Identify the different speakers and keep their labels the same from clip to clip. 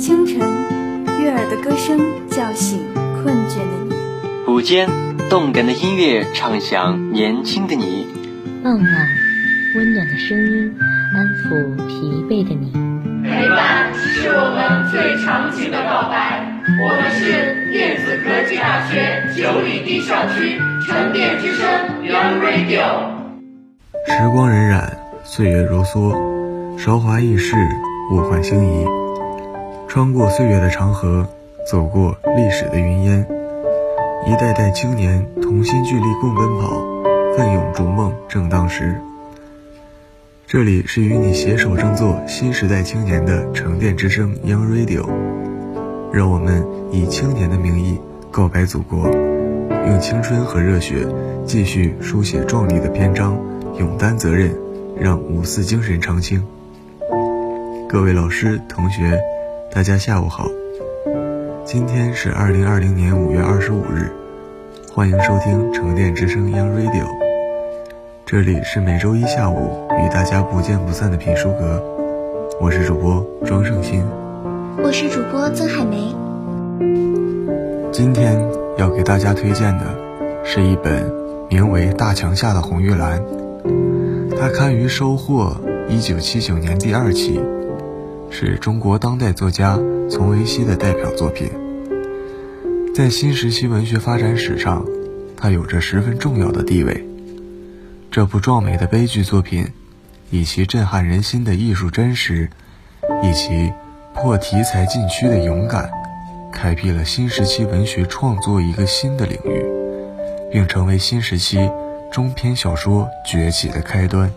Speaker 1: 清晨，悦耳的歌声叫醒困倦的你；
Speaker 2: 午间，动感的音乐唱响年轻的你；
Speaker 3: 傍晚，温暖的声音安抚疲惫的你。
Speaker 4: 陪伴是我们最长情的告白。我们是电子科技大学九里堤校区沉淀之声 Young Radio。
Speaker 5: 时光荏苒，岁月如梭，韶华易逝，物换星移。穿过岁月的长河，走过历史的云烟，一代代青年同心聚力共奔跑，奋勇逐梦正当时。这里是与你携手争做新时代青年的沉淀之声 Young Radio。让我们以青年的名义告白祖国，用青春和热血继续书写壮丽的篇章，勇担责任，让五四精神长青。各位老师、同学，大家下午好。今天是二零二零年五月二十五日，欢迎收听城电之声 Young Radio。这里是每周一下午与大家不见不散的品书阁，我是主播庄胜新。
Speaker 6: 我是主播曾海梅。
Speaker 5: 今天要给大家推荐的是一本名为《大墙下的红玉兰》，它刊于《收获》一九七九年第二期，是中国当代作家丛维熙的代表作品。在新时期文学发展史上，它有着十分重要的地位。这部壮美的悲剧作品，以其震撼人心的艺术真实，以其。破题材禁区的勇敢，开辟了新时期文学创作一个新的领域，并成为新时期中篇小说崛起的开端。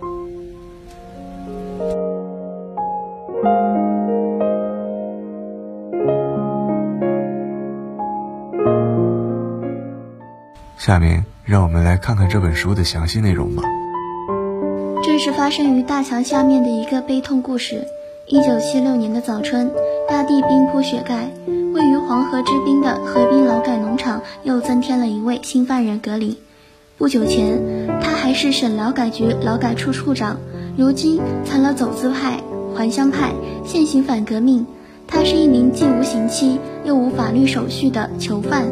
Speaker 5: 下面，让我们来看看这本书的详细内容吧。
Speaker 6: 这是发生于大墙下面的一个悲痛故事。一九七六年的早春，大地冰铺雪盖，位于黄河之滨的河滨劳改农场又增添了一位新犯人格林。不久前，他还是省劳改局劳改处处长，如今成了走资派、还乡派、现行反革命。他是一名既无刑期又无法律手续的囚犯。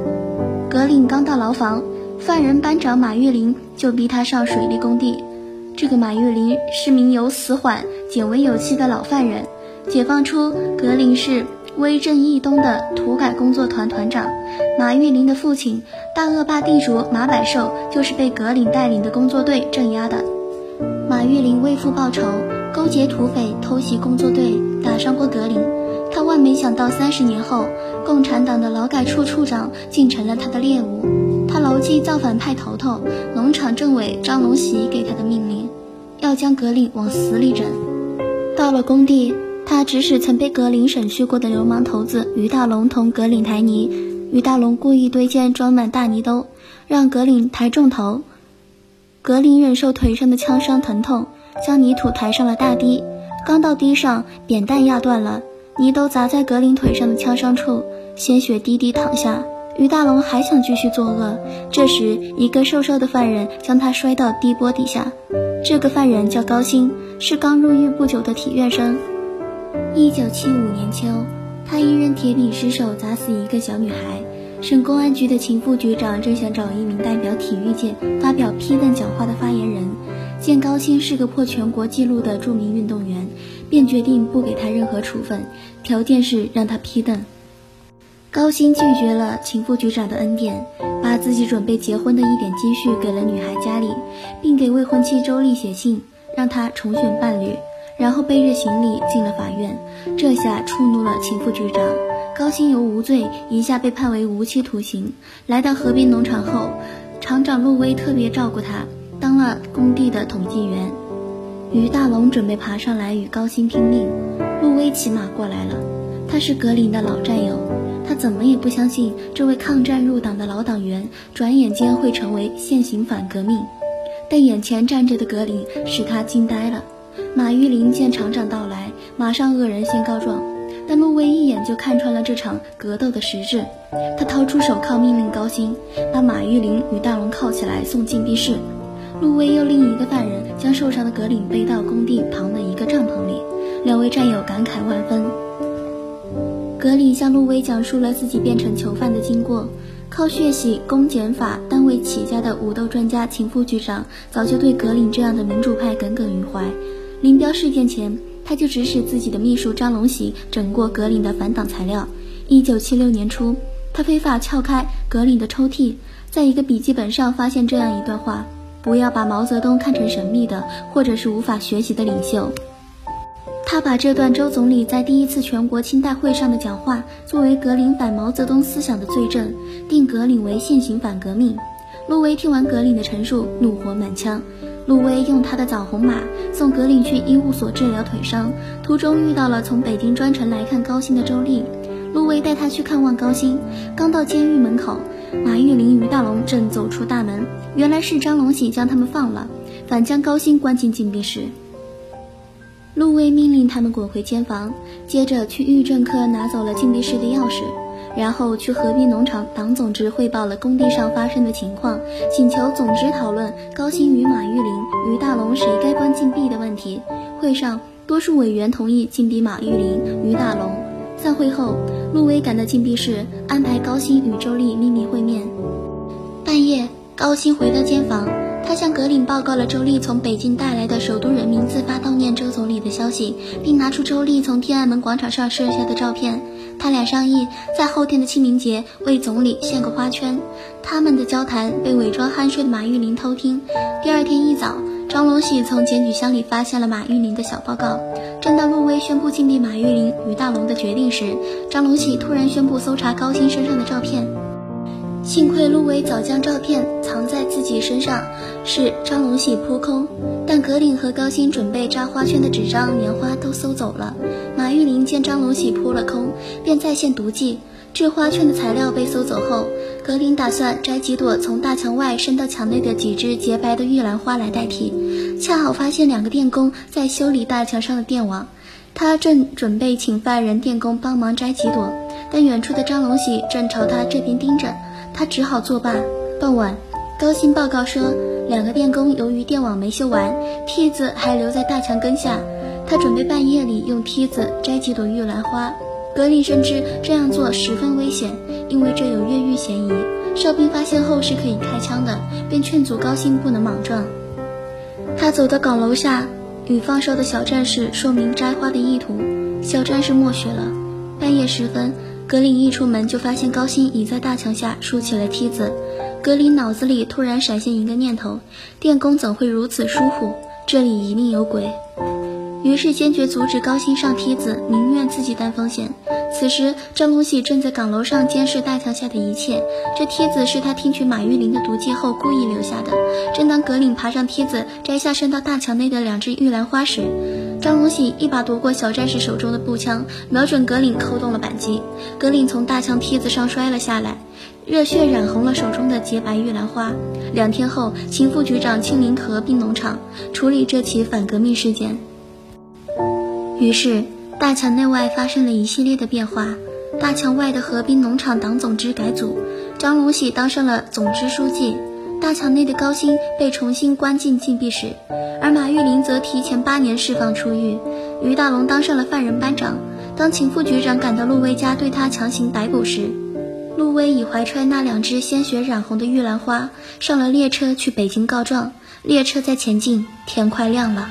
Speaker 6: 格林刚到牢房，犯人班长马玉林就逼他上水利工地。这个马玉林是名有死缓、减为有期的老犯人。解放初，格林是威震义东的土改工作团团长。马玉林的父亲大恶霸地主马百寿就是被格林带领的工作队镇压的。马玉林为父报仇，勾结土匪偷袭工作队，打伤过格林。他万没想到，三十年后，共产党的劳改处处长竟成了他的猎物。牢记造反派头头农场政委张龙喜给他的命令。要将格林往死里整。到了工地，他指使曾被格林审讯过的流氓头子于大龙同格林抬泥。于大龙故意堆建装满大泥兜，让格林抬重头。格林忍受腿上的枪伤疼痛，将泥土抬上了大堤。刚到堤上，扁担压断了，泥兜砸在格林腿上的枪伤处，鲜血滴滴淌下。于大龙还想继续作恶，这时一个瘦瘦的犯人将他摔到堤波底下。这个犯人叫高鑫，是刚入狱不久的体院生。一九七五年秋，他一人铁饼失手砸死一个小女孩。省公安局的秦副局长正想找一名代表体育界发表批邓讲话的发言人，见高鑫是个破全国纪录的著名运动员，便决定不给他任何处分，条件是让他批邓。高鑫拒绝了秦副局长的恩典。把自己准备结婚的一点积蓄给了女孩家里，并给未婚妻周丽写信，让她重选伴侣，然后背着行李进了法院。这下触怒了秦副局长，高鑫由无罪一下被判为无期徒刑。来到河边农场后，厂长陆威特别照顾他，当了工地的统计员。于大龙准备爬上来与高鑫拼命，陆威骑马过来了，他是格林的老战友。他怎么也不相信这位抗战入党的老党员，转眼间会成为现行反革命。但眼前站着的格林使他惊呆了。马玉林见厂长到来，马上恶人先告状。但陆威一眼就看穿了这场格斗的实质，他掏出手铐，命令高鑫把马玉林与大龙铐起来送禁闭室。陆威又另一个犯人将受伤的格林背到工地旁的一个帐篷里，两位战友感慨万分。格林向路威讲述了自己变成囚犯的经过。靠血洗公检法单位起家的武斗专家秦副局长，早就对格林这样的民主派耿耿于怀。林彪事件前，他就指使自己的秘书张龙喜整过格林的反党材料。一九七六年初，他非法撬开格林的抽屉，在一个笔记本上发现这样一段话：不要把毛泽东看成神秘的或者是无法学习的领袖。他把这段周总理在第一次全国清代会上的讲话作为格林反毛泽东思想的罪证，定格林为现行反革命。陆威听完格林的陈述，怒火满腔。陆威用他的枣红马送格林去医务所治疗腿伤，途中遇到了从北京专程来看高薪的周丽。陆威带他去看望高薪，刚到监狱门口，马玉林、于大龙正走出大门，原来是张龙喜将他们放了，反将高薪关进禁闭室。陆威命令他们滚回监房，接着去狱政科拿走了禁闭室的钥匙，然后去河滨农场党总支汇报了工地上发生的情况，请求总支讨论高薪与马玉林、于大龙谁该关禁闭的问题。会上，多数委员同意禁闭马玉林、于大龙。散会后，陆威赶到禁闭室，安排高薪与周丽秘密会面。半夜，高薪回到监房。他向格林报告了周丽从北京带来的首都人民自发悼念周总理的消息，并拿出周丽从天安门广场上摄下的照片。他俩商议在后天的清明节为总理献个花圈。他们的交谈被伪装酣睡的马玉林偷听。第二天一早，张龙喜从检举箱里发现了马玉林的小报告。正当陆威宣布禁闭马玉林、与大龙的决定时，张龙喜突然宣布搜查高薪身上的照片。幸亏陆威早将照片藏在自己身上，是张龙喜扑空。但格林和高鑫准备扎花圈的纸张、年花都搜走了。马玉林见张龙喜扑了空，便再现毒计。制花圈的材料被搜走后，格林打算摘几朵从大墙外伸到墙内的几枝洁白的玉兰花来代替。恰好发现两个电工在修理大墙上的电网，他正准备请犯人电工帮忙摘几朵，但远处的张龙喜正朝他这边盯着。他只好作罢。傍晚，高薪报告说，两个电工由于电网没修完，梯子还留在大墙根下。他准备半夜里用梯子摘几朵玉兰花。格林深知这样做十分危险，因为这有越狱嫌疑。哨兵发现后是可以开枪的，便劝阻高薪不能莽撞。他走到岗楼下，与放哨的小战士说明摘花的意图。小战士默许了。半夜时分。格林一出门就发现高薪已在大墙下竖起了梯子，格林脑子里突然闪现一个念头：电工怎会如此疏忽？这里一定有鬼。于是坚决阻止高薪上梯子，宁愿自己担风险。此时张龙喜正在岗楼上监视大墙下的一切。这梯子是他听取马玉林的毒计后故意留下的。正当格林爬上梯子摘下伸到大墙内的两只玉兰花时，张龙喜一把夺过小战士手中的步枪，瞄准格林扣动了扳机。格林从大墙梯子上摔了下来，热血染红了手中的洁白玉兰花。两天后，秦副局长亲临河滨农场处理这起反革命事件。于是，大墙内外发生了一系列的变化。大墙外的河滨农场党总支改组，张龙喜当上了总支书记。大墙内的高鑫被重新关进禁闭室，而马玉林则提前八年释放出狱。于大龙当上了犯人班长。当秦副局长赶到陆威家对他强行逮捕时，陆威已怀揣那两只鲜血染红的玉兰花上了列车去北京告状。列车在前进，天快亮了。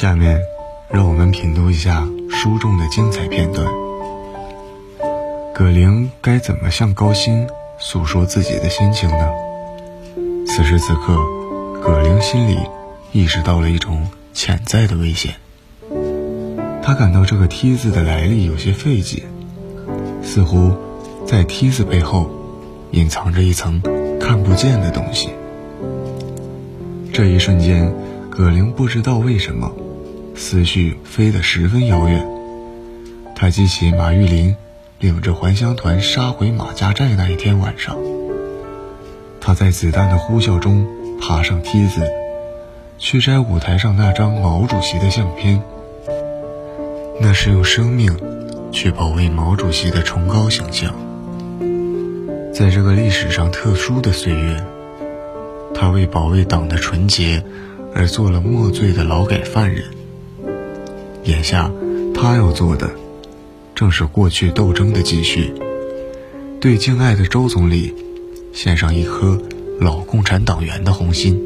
Speaker 5: 下面，让我们品读一下书中的精彩片段。葛玲该怎么向高鑫诉说自己的心情呢？此时此刻，葛玲心里意识到了一种潜在的危险。她感到这个梯子的来历有些费解，似乎在梯子背后隐藏着一层看不见的东西。这一瞬间，葛玲不知道为什么，思绪飞得十分遥远。他记起马玉林。领着还乡团杀回马家寨那一天晚上，他在子弹的呼啸中爬上梯子，去摘舞台上那张毛主席的相片。那是用生命去保卫毛主席的崇高形象。在这个历史上特殊的岁月，他为保卫党的纯洁而做了莫罪的劳改犯人。眼下，他要做的。正是过去斗争的继续，对敬爱的周总理献上一颗老共产党员的红心。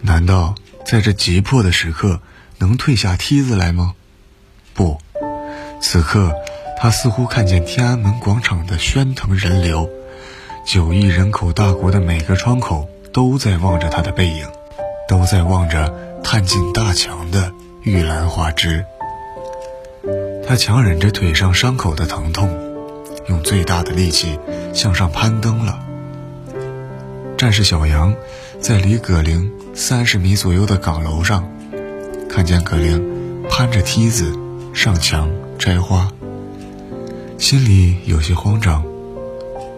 Speaker 5: 难道在这急迫的时刻能退下梯子来吗？不，此刻他似乎看见天安门广场的喧腾人流，九亿人口大国的每个窗口都在望着他的背影，都在望着探进大墙的玉兰花枝。他强忍着腿上伤口的疼痛，用最大的力气向上攀登了。战士小杨在离葛玲三十米左右的岗楼上，看见葛玲攀着梯子上墙摘花，心里有些慌张。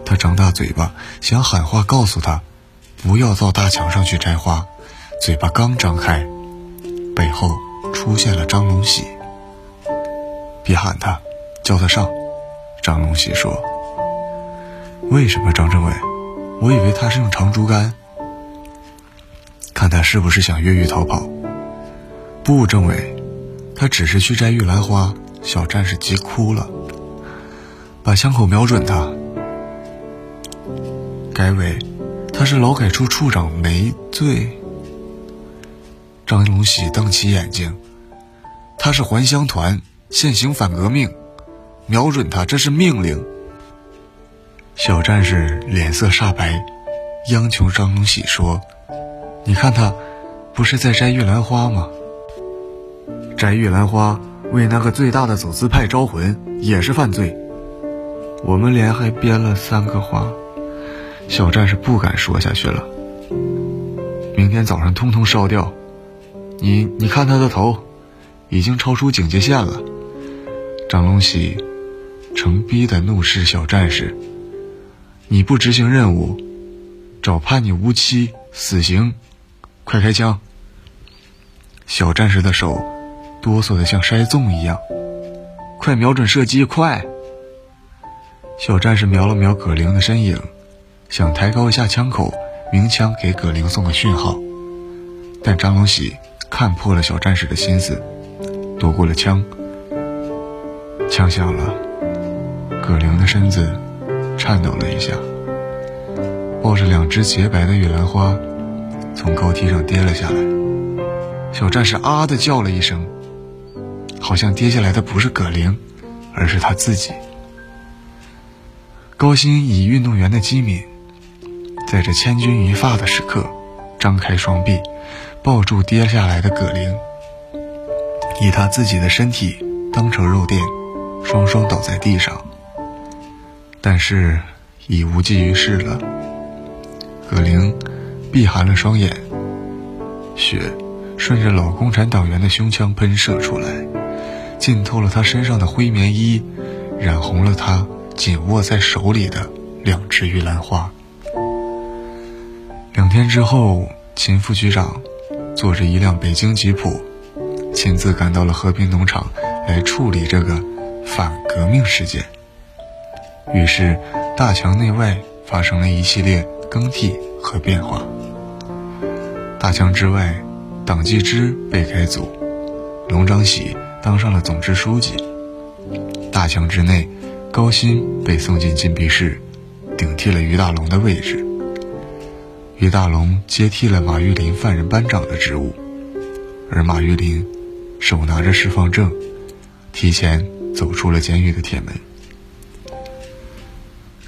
Speaker 5: 他张大嘴巴想喊话告诉他，不要到大墙上去摘花。嘴巴刚张开，背后出现了张龙喜。别喊他，叫他上。张龙喜说：“为什么？”张政委，我以为他是用长竹竿。看他是不是想越狱逃跑？不，政委，他只是去摘玉兰花。小战士急哭了，把枪口瞄准他。改委，他是劳改处处长，没罪。张龙喜瞪起眼睛，他是还乡团。现行反革命，瞄准他，这是命令。小战士脸色煞白，央求张龙喜说：“你看他，不是在摘玉兰花吗？摘玉兰花为那个最大的走资派招魂，也是犯罪。我们连还编了三个花。”小战士不敢说下去了。明天早上通通烧掉。你你看他的头，已经超出警戒线了。张龙喜，成逼的怒视小战士：“你不执行任务，找判你无期死刑，快开枪！”小战士的手哆嗦的像筛粽一样，快瞄准射击，快！小战士瞄了瞄葛玲的身影，想抬高一下枪口，鸣枪给葛玲送个讯号，但张龙喜看破了小战士的心思，躲过了枪。枪响了，葛玲的身子颤抖了一下，抱着两只洁白的玉兰花，从高梯上跌了下来。小战士啊的叫了一声，好像跌下来的不是葛玲，而是他自己。高鑫以运动员的机敏，在这千钧一发的时刻，张开双臂，抱住跌下来的葛玲，以他自己的身体当成肉垫。双双倒在地上，但是已无济于事了。葛玲闭含了双眼，血顺着老共产党员的胸腔喷射出来，浸透了他身上的灰棉衣，染红了他紧握在手里的两只玉兰花。两天之后，秦副局长坐着一辆北京吉普，亲自赶到了和平农场来处理这个。反革命事件，于是大墙内外发生了一系列更替和变化。大墙之外，党纪之被开组，龙章喜当上了总支书记；大墙之内，高鑫被送进禁闭室，顶替了于大龙的位置。于大龙接替了马玉林犯人班长的职务。而马玉林手拿着释放证，提前走出了监狱的铁门。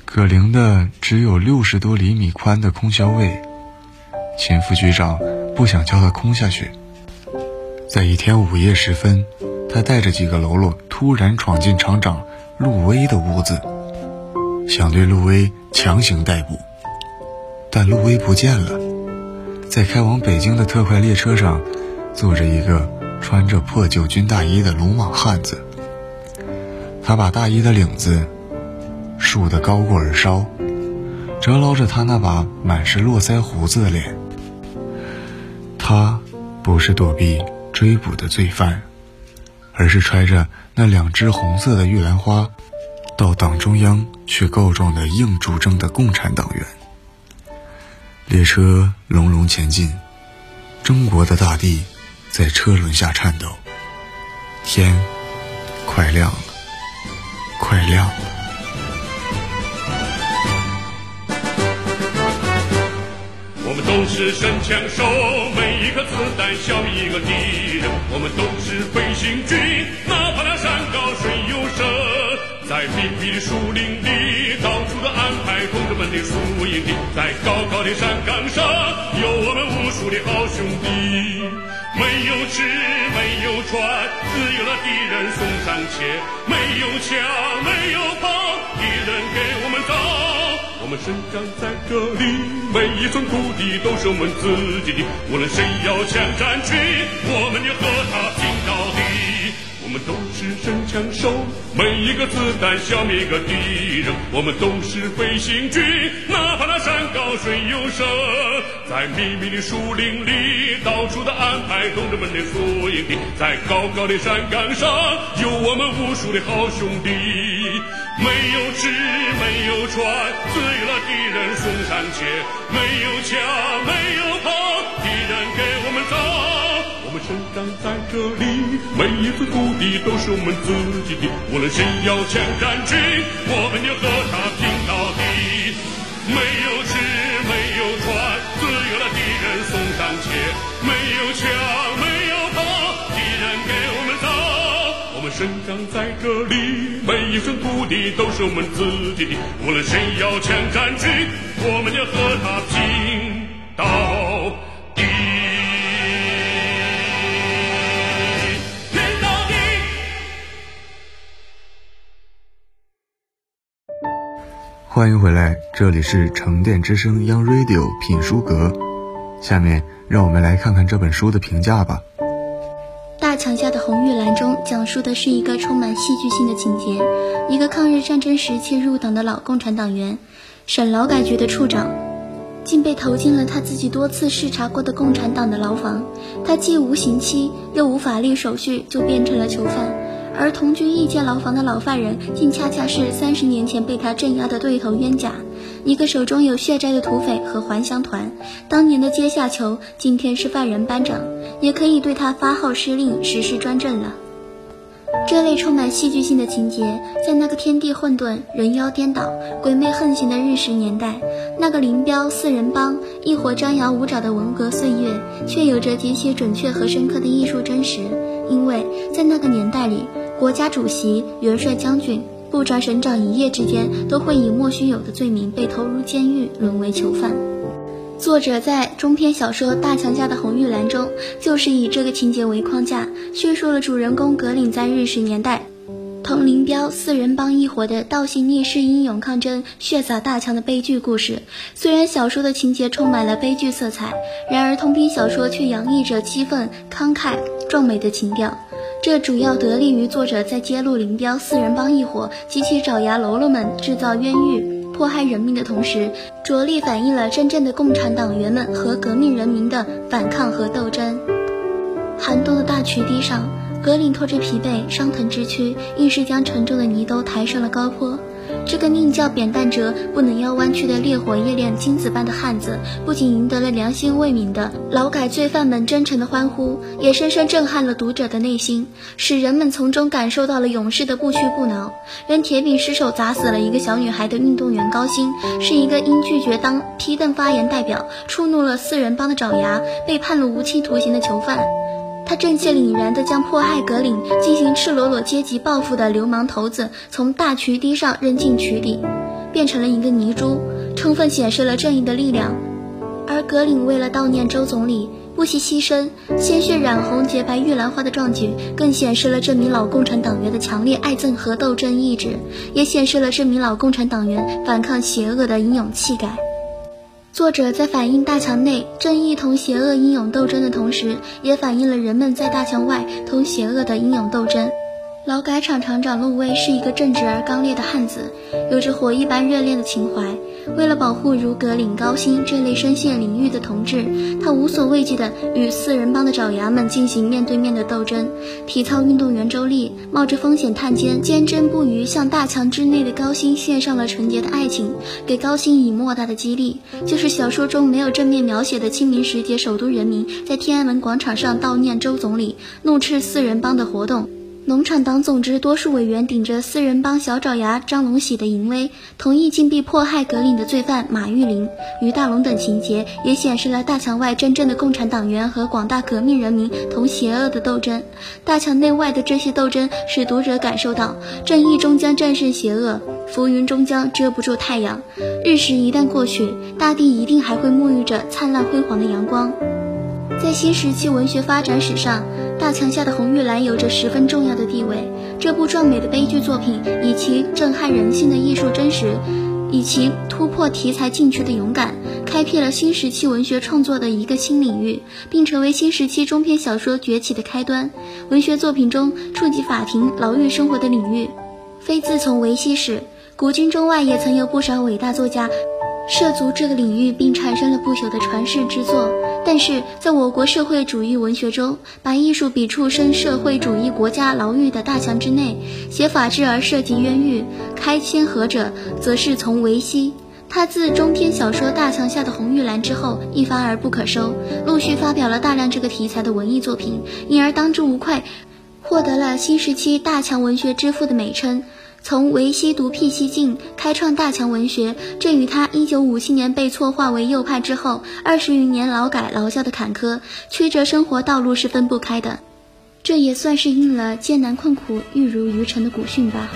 Speaker 5: 葛玲的只有六十多厘米宽的空校尉，秦副局长不想叫他空下去。在一天午夜时分，他带着几个喽啰突然闯进厂长陆威的屋子，想对陆威强行逮捕，但陆威不见了。在开往北京的特快列车上，坐着一个穿着破旧军大衣的鲁莽汉子。他把大衣的领子竖得高过耳梢，遮捞着他那把满是络腮胡子的脸。他不是躲避追捕的罪犯，而是揣着那两只红色的玉兰花，到党中央去告状的硬主政的共产党员。列车隆隆前进，中国的大地在车轮下颤抖。天快亮了，快亮了。
Speaker 4: 我们都是神枪手，每一颗子弹消灭一个敌人。我们都是飞行军，哪怕那山高水又深。在密闭的树林里，到处都安排同志们的宿营地，在高高的山岗上，有我们无数的好兄弟。没有吃，没有穿，只有那敌人送上前。没有枪，没有炮，敌人给我们造。我们生长在这里，每一寸土地都是我们自己的。无论谁要抢占去，我们就和他拼。我们都是神枪手，每一个子弹消灭一个敌人。我们都是飞行军，哪怕那山高水又深，在密密的树林里，到处的安排同志们的宿营地，在高高的山岗上，有我们无数的好兄弟。没有吃，没有穿，自有那敌人送上前。没有枪，没有炮，敌人给我们造。生长在这里，每一寸土地都是我们自己的。无论谁要抢占据，我们就和他拼到底。没有吃，没有穿，自有那敌人送上前。没有枪，没有炮，敌人给我们造。我们生长在这里，每一寸土地都是我们自己的。无论谁要抢占据，我们就和他拼到
Speaker 5: 欢迎回来，这里是沉淀之声 Young Radio 品书阁。下面让我们来看看这本书的评价吧。
Speaker 6: 《大墙下的红玉兰》中讲述的是一个充满戏剧性的情节：一个抗日战争时期入党的老共产党员，省劳改局的处长，竟被投进了他自己多次视察过的共产党的牢房。他既无刑期，又无法律手续，就变成了囚犯。而同居一间牢房的老犯人，竟恰恰是三十年前被他镇压的对头冤家，一个手中有血债的土匪和还乡团。当年的阶下囚，今天是犯人班长，也可以对他发号施令，实施专政了。这类充满戏剧性的情节，在那个天地混沌、人妖颠倒、鬼魅横行的日食年代，那个林彪四人帮一伙张牙舞爪的文革岁月，却有着极其准确和深刻的艺术真实。因为在那个年代里，国家主席、元帅、将军、部长、省长一夜之间都会以莫须有的罪名被投入监狱，沦为囚犯。作者在中篇小说《大强家的红玉兰》中，就是以这个情节为框架，叙述了主人公格岭在日食年代同林彪四人帮一伙的倒行逆施、英勇抗争、血洒大强的悲剧故事。虽然小说的情节充满了悲剧色彩，然而同篇小说却洋溢着激愤、慷慨、壮美的情调。这主要得力于作者在揭露林彪四人帮一伙及其爪牙喽啰们制造冤狱、迫害人民的同时，着力反映了真正的共产党员们和革命人民的反抗和斗争。寒冬的大渠堤上，格林拖着疲惫、伤疼之躯，硬是将沉重的泥兜抬上了高坡。这个宁叫扁担折不能腰弯曲的烈火夜练金子般的汉子，不仅赢得了良心未泯的劳改罪犯们真诚的欢呼，也深深震撼了读者的内心，使人们从中感受到了勇士的不屈不挠。用铁饼失手砸死了一个小女孩的运动员高薪，是一个因拒绝当批邓发言代表，触怒了四人帮的爪牙，被判了无期徒刑的囚犯。他正气凛然地将迫害格岭、进行赤裸裸阶级报复的流氓头子从大渠堤上扔进渠底，变成了一个泥猪，充分显示了正义的力量。而格岭为了悼念周总理，不惜牺牲，鲜血染红洁白玉兰花的壮举，更显示了这名老共产党员的强烈爱憎和斗争意志，也显示了这名老共产党员反抗邪恶的英勇气概。作者在反映大墙内正义同邪恶英勇斗争的同时，也反映了人们在大墙外同邪恶的英勇斗争。劳改场厂长陆威是一个正直而刚烈的汉子，有着火一般热烈的情怀。为了保护如格岭、高薪这类深陷领域的同志，他无所畏惧地与四人帮的爪牙们进行面对面的斗争。体操运动员周丽冒着风险探监，坚贞不渝，向大墙之内的高薪献上了纯洁的爱情，给高薪以莫大的激励。就是小说中没有正面描写的清明时节，首都人民在天安门广场上悼念周总理、怒斥四人帮的活动。农场党总支多数委员顶着四人帮小爪牙张龙喜的淫威，同意禁闭迫害格岭的罪犯马玉林、于大龙等情节，也显示了大墙外真正的共产党员和广大革命人民同邪恶的斗争。大墙内外的这些斗争，使读者感受到正义终将战胜邪恶，浮云终将遮不住太阳。日食一旦过去，大地一定还会沐浴着灿烂辉煌的阳光。在新时期文学发展史上，《大墙下的红玉兰》有着十分重要的地位。这部壮美的悲剧作品，以其震撼人心的艺术真实，以其突破题材禁区的勇敢，开辟了新时期文学创作的一个新领域，并成为新时期中篇小说崛起的开端。文学作品中触及法庭、牢狱生活的领域，非自从维希史，古今中外也曾有不少伟大作家。涉足这个领域，并产生了不朽的传世之作。但是，在我国社会主义文学中，把艺术笔触深社会主义国家牢狱的大墙之内，写法治而涉及冤狱，开先河者，则是从维希。他自中篇小说《大墙下的红玉兰》之后，一发而不可收，陆续发表了大量这个题材的文艺作品，因而当之无愧，获得了新时期大墙文学之父的美称。从维西独辟蹊径，开创大强文学，这与他一九五七年被错划为右派之后二十余年劳改劳教的坎坷曲折生活道路是分不开的。这也算是应了“艰难困苦，玉如于成”的古训吧。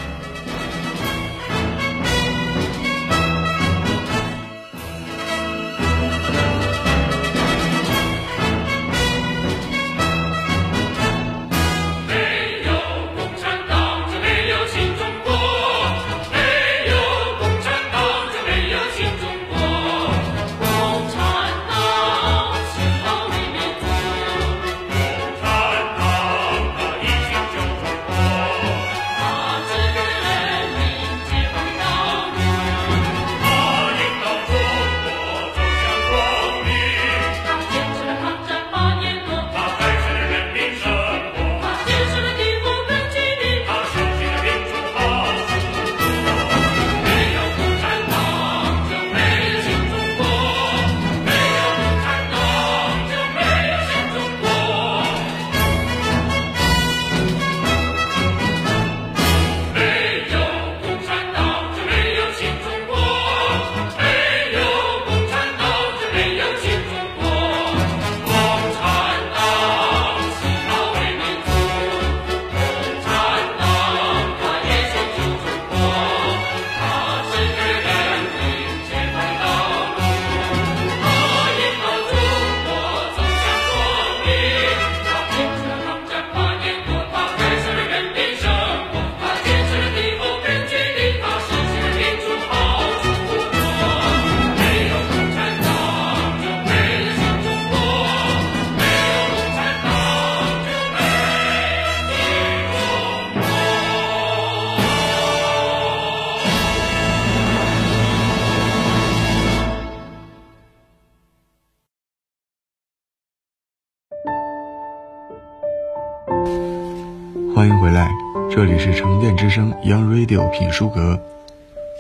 Speaker 5: Young Radio 品书阁。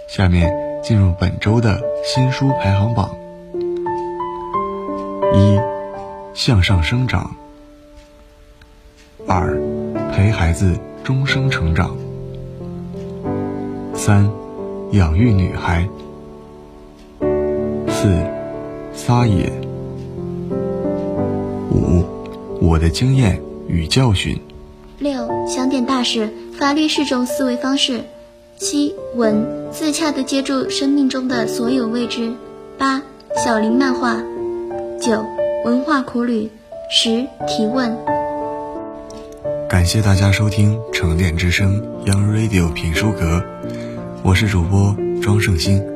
Speaker 5: 下面进入本周的新书排行榜：一、向上生长；二、陪孩子终生成长；三、养育女孩；四、撒野；五、我的经验。与教训。
Speaker 6: 六想点大事，法律是种思维方式。七文自洽地接住生命中的所有未知。八小林漫画。九文化苦旅。十提问。
Speaker 5: 感谢大家收听《沉淀之声》Young Radio 品书阁，我是主播庄胜兴。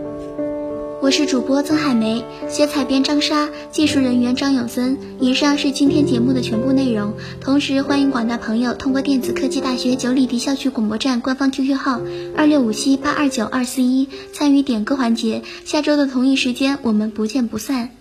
Speaker 6: 我是主播曾海梅，学采编张莎，技术人员张永森。以上是今天节目的全部内容。同时，欢迎广大朋友通过电子科技大学九里堤校区广播站官方 QQ 号二六五七八二九二四一参与点歌环节。下周的同一时间，我们不见不散。